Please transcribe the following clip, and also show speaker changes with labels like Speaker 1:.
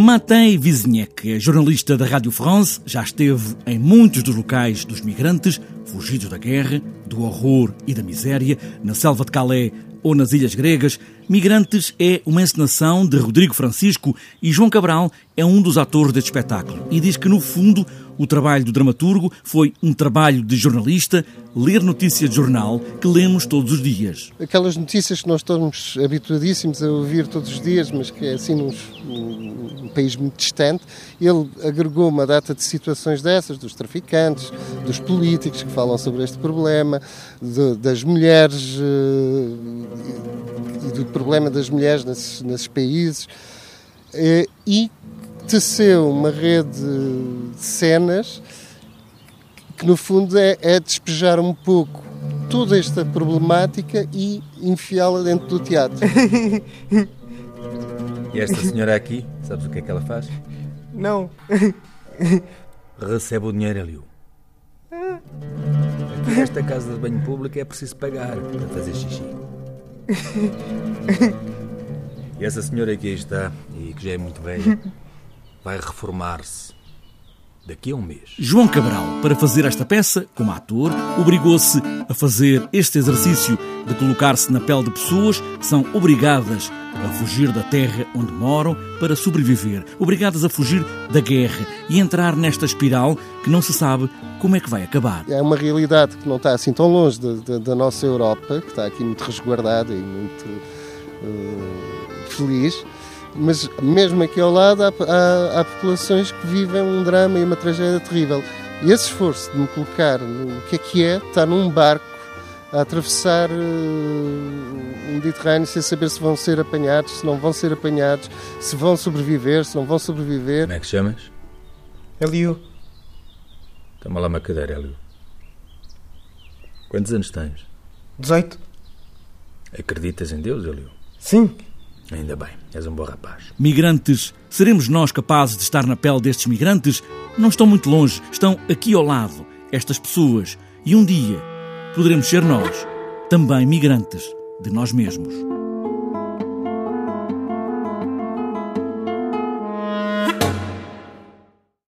Speaker 1: Matei Wizniak é jornalista da Rádio France, já esteve em muitos dos locais dos migrantes, fugidos da guerra, do horror e da miséria, na selva de Calais ou nas ilhas gregas. Migrantes é uma encenação de Rodrigo Francisco e João Cabral é um dos atores deste espetáculo e diz que, no fundo, o trabalho do dramaturgo foi um trabalho de jornalista, ler notícias de jornal que lemos todos os dias.
Speaker 2: Aquelas notícias que nós estamos habituadíssimos a ouvir todos os dias, mas que é assim num, num país muito distante, ele agregou uma data de situações dessas, dos traficantes, dos políticos que falam sobre este problema, de, das mulheres uh, e do problema das mulheres nesses, nesses países. Uh, e teceu uma rede de cenas que, no fundo, é, é despejar um pouco toda esta problemática e enfiá-la dentro do teatro.
Speaker 3: E esta senhora aqui, sabes o que é que ela faz?
Speaker 4: Não.
Speaker 3: Recebe o dinheiro ali. Aqui nesta casa de banho público é preciso pagar para fazer xixi. E essa senhora que aí está, e que já é muito velha, vai reformar-se daqui a um mês.
Speaker 1: João Cabral, para fazer esta peça, como ator, obrigou-se a fazer este exercício de colocar-se na pele de pessoas que são obrigadas a fugir da terra onde moram para sobreviver, obrigadas a fugir da guerra e entrar nesta espiral que não se sabe como é que vai acabar.
Speaker 2: É uma realidade que não está assim tão longe da, nossa Europa, que está aqui muito resguardada e muito uh, feliz mas mesmo aqui ao lado há, há, há, populações que vivem um drama e uma tragédia terrível. E esse esforço de me colocar no que é que é, estar num barco a atravessar uh, o Mediterrâneo sem saber se vão ser apanhados, se não vão ser apanhados, se vão sobreviver, se não vão sobreviver.
Speaker 3: Como é que chamas?
Speaker 4: Elio.
Speaker 3: Toma lá uma cadeira, Elio. Quantos anos tens?
Speaker 4: 18.
Speaker 3: Acreditas em Deus, Elio?
Speaker 4: Sim.
Speaker 3: Ainda bem, és um bom rapaz.
Speaker 1: Migrantes, seremos nós capazes de estar na pele destes migrantes? Não estão muito longe, estão aqui ao lado, estas pessoas. E um dia poderemos ser nós, também migrantes de nós mesmos.